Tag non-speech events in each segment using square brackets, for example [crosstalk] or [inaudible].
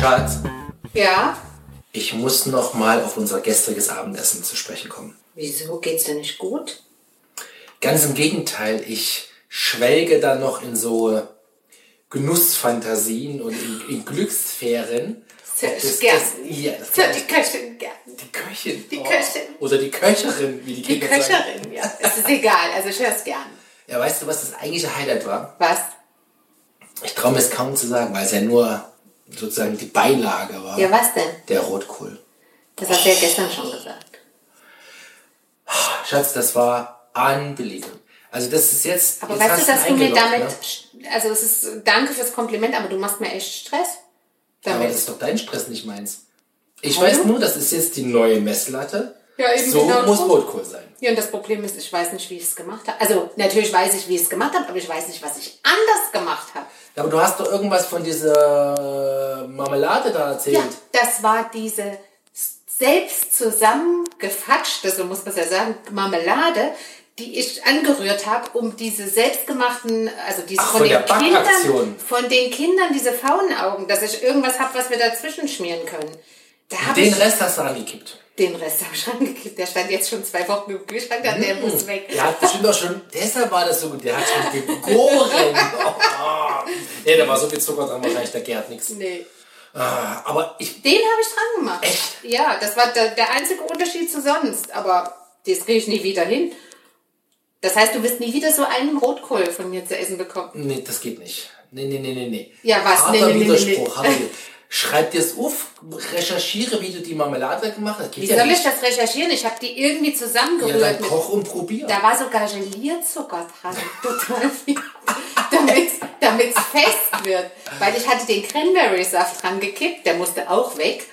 Schatz, Ja? ich muss noch mal auf unser gestriges Abendessen zu sprechen kommen. Wieso? Geht's dir nicht gut? Ganz im Gegenteil, ich schwelge da noch in so Genussfantasien und in, in Glückssphären. Das das- Ja, das die Köchin gern. die Köchin. Die oh. Köchin. Oder die Köcherin, wie die, Die Kinder sagen. Köcherin, ja. Es ist egal, also ich hör's gern. Ja, weißt du, was das eigentliche Highlight war? Was? Ich traue mir es kaum zu sagen, weil es ja nur sozusagen die Beilage war. Ja, was denn? Der Rotkohl. Das hast du ja gestern schon gesagt. Schatz, das war unbelievable. Also das ist jetzt. Aber jetzt weißt du, dass du mir damit, Ne? also es ist, danke fürs Kompliment, aber du machst mir echt Stress Aber damit. das ist doch dein Stress, nicht meins. Ich Warum? weiß nur, das ist jetzt die neue Messlatte. Ja, eben so genau muss so. Rotkohl sein. Ja, und das Problem ist, ich weiß nicht, wie ich es gemacht habe. Also natürlich weiß ich, wie ich es gemacht habe, aber ich weiß nicht, was ich anders gemacht habe. Ja, aber du hast doch irgendwas von dieser Marmelade da erzählt. Ja, das war diese selbst zusammengefatschte, so muss man es ja sagen, Marmelade, die ich angerührt habe, um diese selbstgemachten, also diese Ach, von der Kindern, Backaktion. von den Kindern diese Faunaugen, dass ich irgendwas habe, was wir dazwischen schmieren können. Den ich Rest hast du angekippt. den Rest habe ich angekippt. Der stand jetzt schon zwei Wochen im Kühlschrank, dann der muss weg. Der hat bestimmt auch schon, deshalb war das so gut, der hat schon gegoren. [laughs] Oh. Nee, da war so viel Zucker dran, wahrscheinlich, der gärt nichts. Nee. Ah, aber ich, Den habe ich dran gemacht. Echt? Ja, das war der, der einzige Unterschied zu sonst. Aber das kriege ich nie wieder hin. Das heißt, du wirst nie wieder so einen Rotkohl von mir zu essen bekommen. nee, das geht nicht. Nee, nee, nee, nee, nee. Ja, was? Harter Nee, nee, nee, nee, Widerspruch. nee. Schreib dir es auf, recherchiere, wie du die Marmelade gemacht hast. Geht Wie ja soll ich nicht. das recherchieren? Ich habe die irgendwie Ja, zusammengerührt. dann mit, koch und probier. da war sogar Gelierzucker dran. [laughs] Total viel. Damit damit's fest wird. Weil ich hatte den Cranberry-Saft dran gekippt. Der musste auch weg.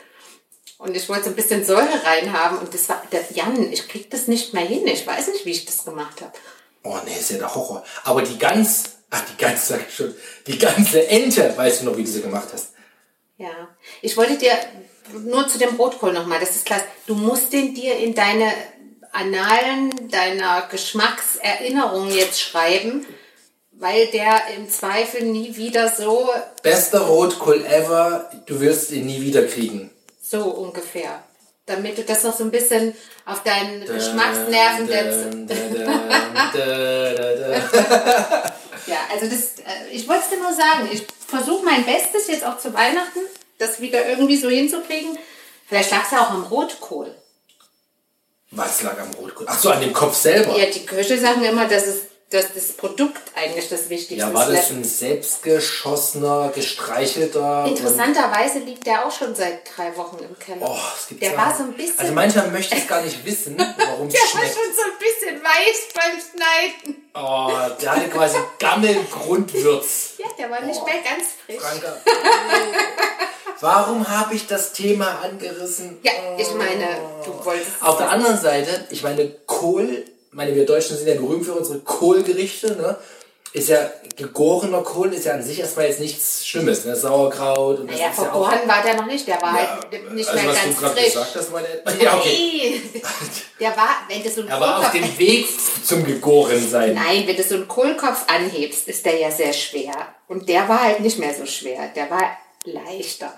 Und ich wollte so ein bisschen Säure reinhaben. Und das war, der, Jan, ich krieg das nicht mehr hin. Ich weiß nicht, wie ich das gemacht habe. Oh nee, ist ja der Horror. Aber die ganz, ach die ganze, sag ich schon, die ganze Ente, weißt du noch, wie du sie gemacht hast. Ja, ich wollte dir nur zu dem Rotkohl nochmal, das ist klar. Du musst den dir in deine Annalen deiner Geschmackserinnerung jetzt schreiben, weil der im Zweifel nie wieder so, Bester Rotkohl ever, du wirst ihn nie wieder kriegen. so ungefähr. Damit du das noch so ein bisschen auf deinen Geschmacksnerven Dun, [laughs] [laughs] Ja, also das, äh, ich wollte es dir nur sagen, ich versuche mein Bestes jetzt auch zu Weihnachten, das wieder irgendwie so hinzukriegen. Vielleicht lag es ja auch am Rotkohl. Was lag am Rotkohl? Ach so, an dem Kopf selber. Ja, die Köche sagen immer, dass, es, dass das Produkt eigentlich das Wichtigste Ja, war das ist. ein selbstgeschossener, gestreichelter? Interessanterweise liegt der auch schon seit drei Wochen im Keller. Oh, es gibt der ja- war so ein bisschen, Also manchmal möchte ich gar nicht wissen, [laughs] warum es der war schmeckt. schon so ein bisschen weiß beim Schneiden. Oh, der hatte quasi Gammelgrundwürz. Ja, der war nicht mehr ganz frisch. Franka. Warum habe ich das Thema angerissen? Ja, ich meine, du wolltest. Auf der anderen Seite, ich meine, Kohl, ich meine, wir Deutschen sind ja berühmt für unsere Kohlgerichte, ne? Ist ja, gegorener Kohl ist ja an sich erstmal jetzt nichts Schlimmes, ne? Sauerkraut und das Naja, ist ja vergoren war der noch nicht, der war halt nicht also mehr was ganz du frisch. gesagt hast, meine [laughs] Ja, okay. Nee, [laughs] der war, wenn du so einen Er war auf Kohlkopf, dem Weg zum Gegorensein. Nein, wenn du so einen Kohlkopf anhebst, ist der ja sehr schwer. Und der war halt nicht mehr so schwer. Der war leichter.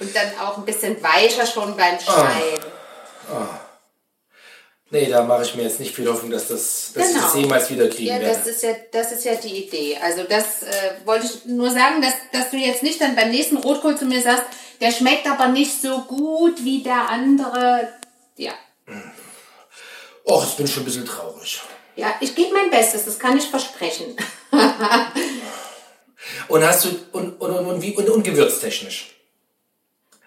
Und dann auch ein bisschen weicher schon beim Schneiden. Nee, da mache ich mir jetzt nicht viel Hoffnung, dass, das, dass ich Genau. das jemals wieder kriegen Ja, werde. das ist ja, das ist ja die Idee. Also das äh, wollte ich nur sagen, dass, dass du jetzt nicht dann beim nächsten Rotkohl zu mir sagst, der schmeckt aber nicht so gut wie der andere. Ja. Och, ich bin schon ein bisschen traurig. Ja, ich gebe mein Bestes, das kann ich versprechen. [laughs] Und hast du, und, und, und, und, wie, und, und gewürztechnisch?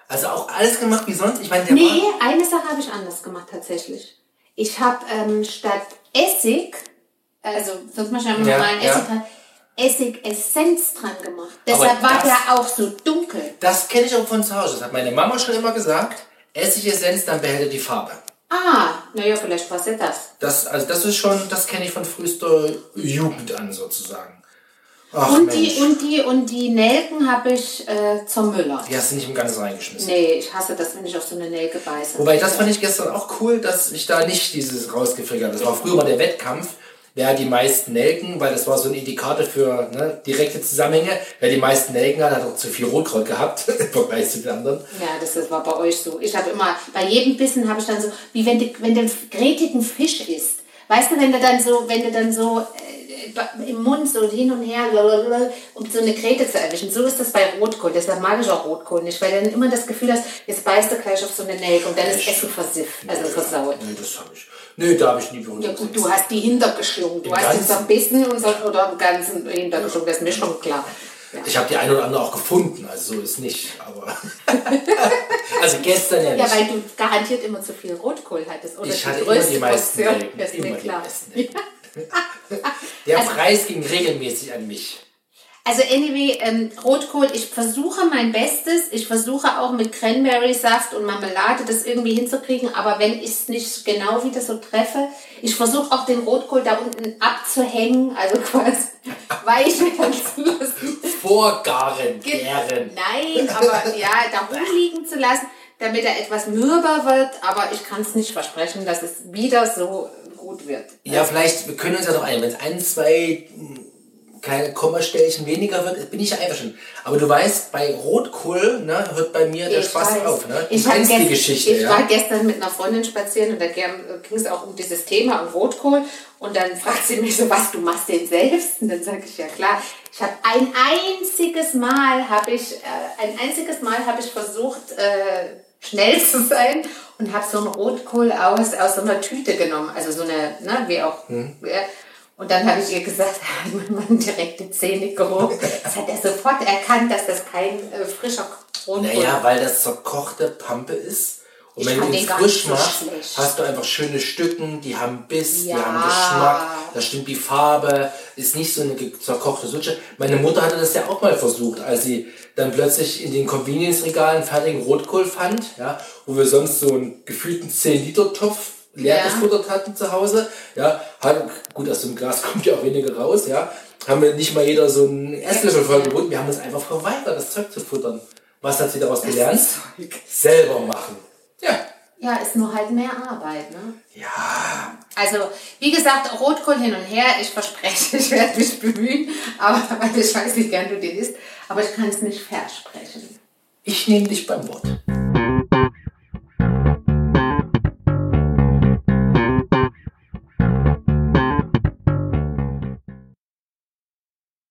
Also auch alles gemacht wie sonst? Ich meine, der Nee, war... eine Sache habe ich anders gemacht tatsächlich. Ich habe ähm, statt Essig, also sonst mache ich ja Ja, normalen ja. Essig dran, Essig-Essenz dran gemacht. Deshalb war der auch so dunkel. Das kenne ich auch von zu Hause. Das hat meine Mama schon immer gesagt. Essigessenz, dann behält er die Farbe. Ah, naja, vielleicht war es ja das. Das, also das ist schon, das kenne ich von frühester Jugend an sozusagen. Ach Und Mensch. die, und die, und die Nelken habe ich äh, zum Müller. die hast du nicht im Ganzen reingeschmissen. Nee, ich hasse das, wenn ich auf so eine Nelke beiße. Wobei, das fand ich gestern auch cool, dass ich da nicht dieses rausgefrickert habe. Das war früher mal der Wettkampf. wer die meisten Nelken, weil das war so ein Indikator für ne, direkte Zusammenhänge. Wer die meisten Nelken hat, hat auch zu viel Rotkraut gehabt [laughs] im Vergleich zu den anderen. Ja, das, das war bei euch so. Ich habe immer, bei jedem Bissen habe ich dann so, wie wenn du, wenn du einen Fisch isst. Weißt du, wenn du dann so, wenn du dann so im Mund so hin und her, um so eine Krete zu erwischen. So ist das bei Rotkohl. Deshalb mag ich auch Rotkohl nicht, weil du dann immer das Gefühl hast, jetzt beißt du gleich auf so eine Nelke und dann ist Essen versifft, also versaut. Nee, das habe ich. Nee, da habe ich nie Ja bewundert. gut, du hast die hintergeschlungen. Du Im hast zerbissen und so, oder im Ganzen hintergeschlungen. Das ist mir schon klar. Ja. Ich habe die eine oder andere auch gefunden, also so ist nicht. Aber [laughs] also gestern ja Ja, nicht. weil du garantiert immer zu viel Rotkohl hattest. Oder Ich die hatte immer größte die meisten Portion. Nelken, ist immer mir die klar. meisten Nelken. [laughs] Der Also- Preis ging regelmäßig an mich. Also anyway, ähm, Rotkohl, ich versuche mein Bestes. Ich versuche auch mit Cranberry-Saft und Marmelade das irgendwie hinzukriegen. Aber wenn ich es nicht genau wieder so treffe, ich versuche auch den Rotkohl da unten abzuhängen, also [laughs] quasi weich werden zu lassen. Vorgaren, gären. Nein, aber [laughs] ja, da rumliegen zu lassen, damit er etwas mürber wird. Aber ich kann es nicht versprechen, dass es wieder so wird. Ja, vielleicht, wir können uns ja noch ein, wenn es ein, zwei mh, kleine Kommastellchen weniger wird, bin ich ja einverstanden. Aber du weißt, bei Rotkohl ne, hört bei mir der Ich Spaß weiß. auf. Ne? Du Ich, kennst die Geschichte, ich ja? war gestern mit einer Freundin spazieren und da ging es auch um dieses Thema um Rotkohl. Und dann fragt sie mich so, was, du machst den selbst? Und dann sage ich, ja klar. Ich habe ein einziges Mal, habe ich, äh, ein einziges Mal habe ich versucht, äh, schnell zu sein und habe so einen Rotkohl aus, aus so einer Tüte genommen. Also so eine, ne, wie auch. Hm. Ja. Und dann habe ich ihr gesagt, [laughs] mein Mann direkte Zähne gehoben. Das hat er sofort erkannt, dass das kein äh, frischer Rotkohl Naja, weil das zerkochte Pampe ist. Und wenn du ihn frisch so machst, schlecht. hast du einfach schöne Stücken, die haben Biss, die Ja. haben Geschmack, da stimmt die Farbe, ist nicht so eine zerkochte Sutsche. Meine Mutter hatte das ja auch mal versucht, als sie dann plötzlich in den Convenience-Regalen fertigen Rotkohl fand, ja, wo wir sonst so einen gefühlten 10-Liter-Topf leer Ja. gefuttert hatten zu Hause, ja, hat, gut, aus dem Glas [laughs] kommt ja auch weniger raus, ja, haben wir nicht mal jeder so einen Esslöffel voll geboten, wir haben uns einfach verweigert, das Zeug zu futtern. Was hat sie daraus gelernt? Selber machen. Ja. Ja, ist nur halt mehr Arbeit, ne? Ja. Also, wie gesagt, Rotkohl hin und her. Ich verspreche, [laughs] ich werde mich bemühen, aber weil ich weiß, wie gern du den isst. Aber ich kann es nicht versprechen. Ich nehme dich beim Wort.